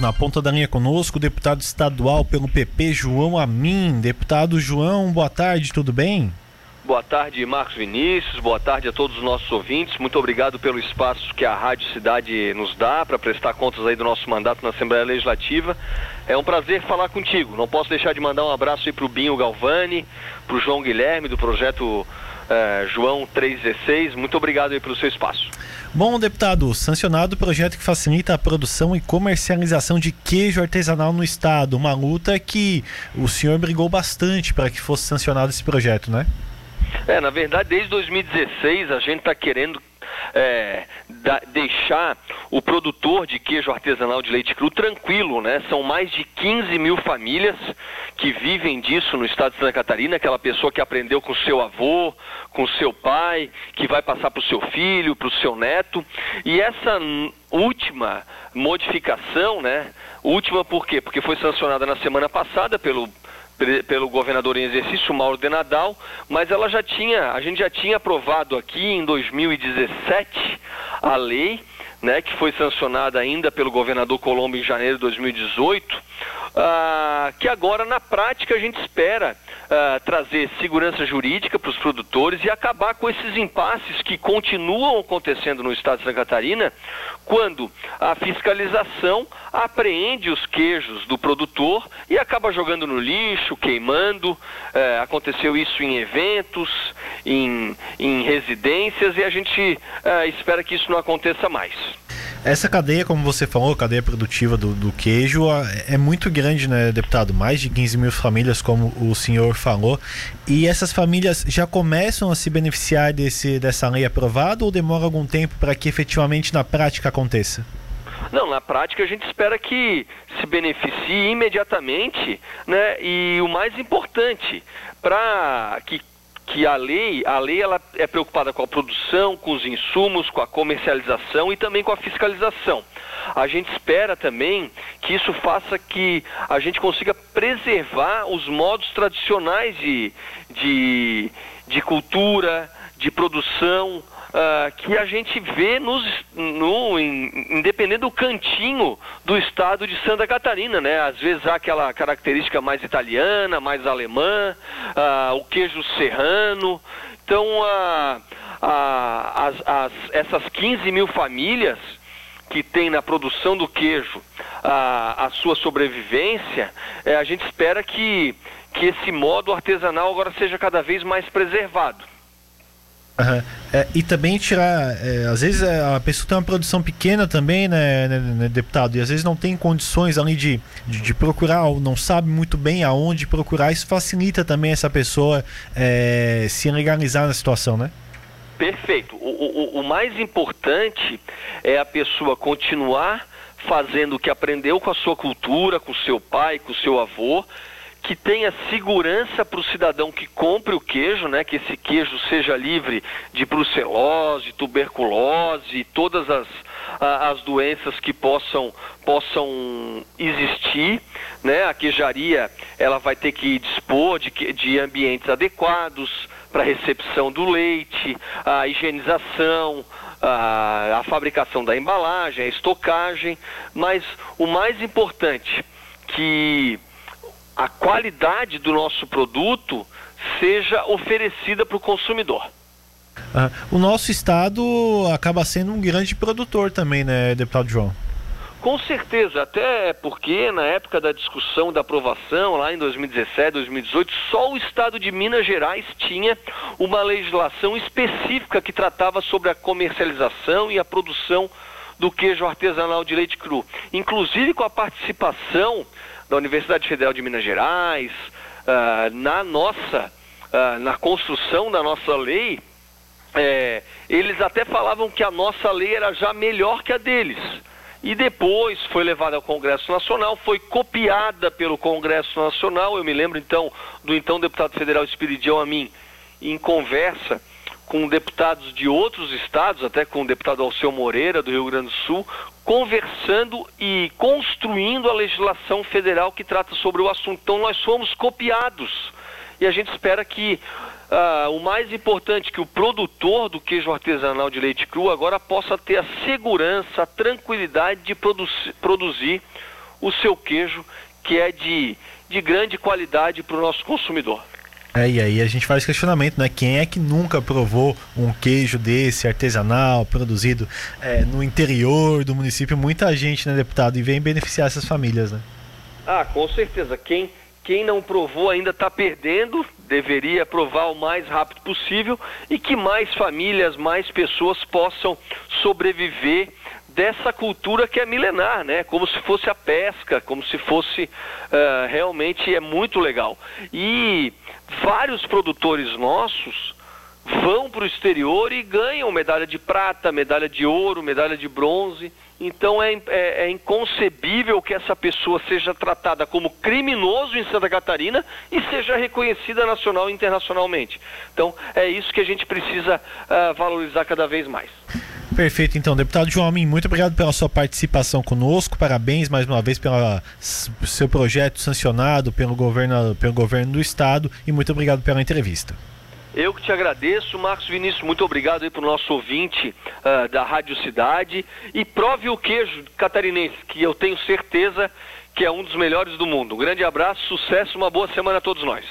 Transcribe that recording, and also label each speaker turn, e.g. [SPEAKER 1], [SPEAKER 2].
[SPEAKER 1] Na ponta da linha conosco, deputado estadual pelo PP, João Amin. Deputado João, boa tarde, tudo bem?
[SPEAKER 2] Boa tarde, Marcos Vinícius. Boa tarde a todos os nossos ouvintes. Muito obrigado pelo espaço que a Rádio Cidade nos dá para prestar contas aí do nosso mandato na Assembleia Legislativa. É um prazer falar contigo. Não posso deixar de mandar um abraço aí para o Binho Galvani, para o João Guilherme do projeto eh, João 316. Muito obrigado aí pelo seu espaço.
[SPEAKER 1] Bom, deputado, sancionado o projeto que facilita a produção e comercialização de queijo artesanal no estado. Uma luta que o senhor brigou bastante para que fosse sancionado esse projeto, né?
[SPEAKER 2] É, na verdade, desde 2016 a gente está querendo é, da, deixar o produtor de queijo artesanal de leite cru tranquilo, né? São mais de 15 mil famílias que vivem disso no estado de Santa Catarina, aquela pessoa que aprendeu com seu avô, com seu pai, que vai passar para o seu filho, para o seu neto. E essa última modificação, né? Última por quê? Porque foi sancionada na semana passada pelo pelo governador em exercício, Mauro de Nadal, mas ela já tinha, a gente já tinha aprovado aqui em 2017 a lei, né, que foi sancionada ainda pelo governador Colombo em janeiro de 2018, ah, que agora na prática a gente espera ah, trazer segurança jurídica para os produtores e acabar com esses impasses que continuam acontecendo no estado de Santa Catarina, quando a fiscalização apreende os queijos do produtor e acaba jogando no lixo, queimando. Eh, aconteceu isso em eventos, em, em residências e a gente eh, espera que isso não aconteça mais.
[SPEAKER 1] Essa cadeia, como você falou, cadeia produtiva do, do, queijo, é muito grande, né, deputado? Mais de 15 mil famílias, como o senhor falou. E essas famílias já começam a se beneficiar desse, dessa lei aprovada ou demora algum tempo para que efetivamente na prática aconteça?
[SPEAKER 2] Não, na prática a gente espera que se beneficie imediatamente, né? E o mais importante, para que que a lei, a lei ela é preocupada com a produção, com os insumos, com a comercialização e também com a fiscalização. A gente espera também que isso faça que a gente consiga preservar os modos tradicionais de, de, de cultura, de produção, uh, que a gente vê nos, no, em, independente do cantinho do estado de Santa Catarina, né? Às vezes há aquela característica mais italiana, mais alemã, uh, o queijo serrano. Então, uh, as, as, essas 15 mil famílias que tem na produção do queijo a, a sua sobrevivência, é, a gente espera que, que esse modo artesanal agora seja cada vez mais preservado.
[SPEAKER 1] Uhum. É, e também tirar, é, às vezes é, a pessoa tem uma produção pequena também, né, né, né, deputado, e às vezes não tem condições ali de, de, de, procurar, ou não sabe muito bem aonde procurar, isso facilita também essa pessoa é, se legalizar na situação, né?
[SPEAKER 2] Perfeito. O, o, o mais importante é a pessoa continuar fazendo o que aprendeu com a sua cultura, com seu pai, com seu avô, que tenha segurança para o cidadão que compre o queijo, né? Que esse queijo seja livre de brucelose, tuberculose todas as, as doenças que possam, possam existir, né? A queijaria ela vai ter que dispor de, de ambientes adequados para recepção do leite, a higienização, a, a fabricação da embalagem, a estocagem, mas o mais importante que a qualidade do nosso produto seja oferecida para o consumidor.
[SPEAKER 1] Ah, o nosso estado acaba sendo um grande produtor também, né, deputado João?
[SPEAKER 2] Com certeza, até porque na época da discussão da aprovação, lá em 2017, 2018, só o estado de Minas Gerais tinha uma legislação específica que tratava sobre a comercialização e a produção do queijo artesanal de leite cru, inclusive com a participação da Universidade Federal de Minas Gerais, uh, na nossa, uh, na construção da nossa lei, é, eles até falavam que a nossa lei era já melhor que a deles. E depois foi levada ao Congresso Nacional, foi copiada pelo Congresso Nacional. Eu me lembro então do então deputado federal Espiridião a mim, em conversa com deputados de outros estados, até com o deputado Alceu Moreira, do Rio Grande do Sul, conversando e construindo a legislação federal que trata sobre o assunto. Então, nós fomos copiados. E a gente espera que uh, o mais importante, que o produtor do queijo artesanal de leite cru agora possa ter a segurança, a tranquilidade de produ produzir o seu queijo, que é de, de grande qualidade para o nosso consumidor.
[SPEAKER 1] É, e aí a gente faz questionamento, né? Quem é que nunca provou um queijo desse artesanal, produzido é, no interior do município? Muita gente, né, deputado? E vem beneficiar essas famílias, né?
[SPEAKER 2] Ah, com certeza. Quem, quem não provou ainda está perdendo, deveria provar o mais rápido possível e que mais famílias, mais pessoas possam sobreviver dessa cultura que é milenar, né? Como se fosse a pesca, como se fosse uh, realmente é muito legal. E vários produtores nossos vão para o exterior e ganham medalha de prata, medalha de ouro, medalha de bronze. Então é, é, é, inconcebível que essa pessoa seja tratada como criminoso em Santa Catarina e seja reconhecida nacional e internacionalmente. Então é isso que a gente precisa uh, valorizar cada vez mais.
[SPEAKER 1] Perfeito, então, deputado João Amin, muito obrigado pela sua participação conosco. Parabéns mais uma vez pelo seu projeto sancionado pelo governo, pelo governo do estado e muito obrigado pela entrevista.
[SPEAKER 2] Eu que te agradeço, Marcos Vinícius, muito obrigado aí para o nosso ouvinte uh, da Rádio Cidade. E prove o queijo catarinense, que eu tenho certeza que é um dos melhores do mundo. Um grande abraço, sucesso, uma boa semana a todos nós.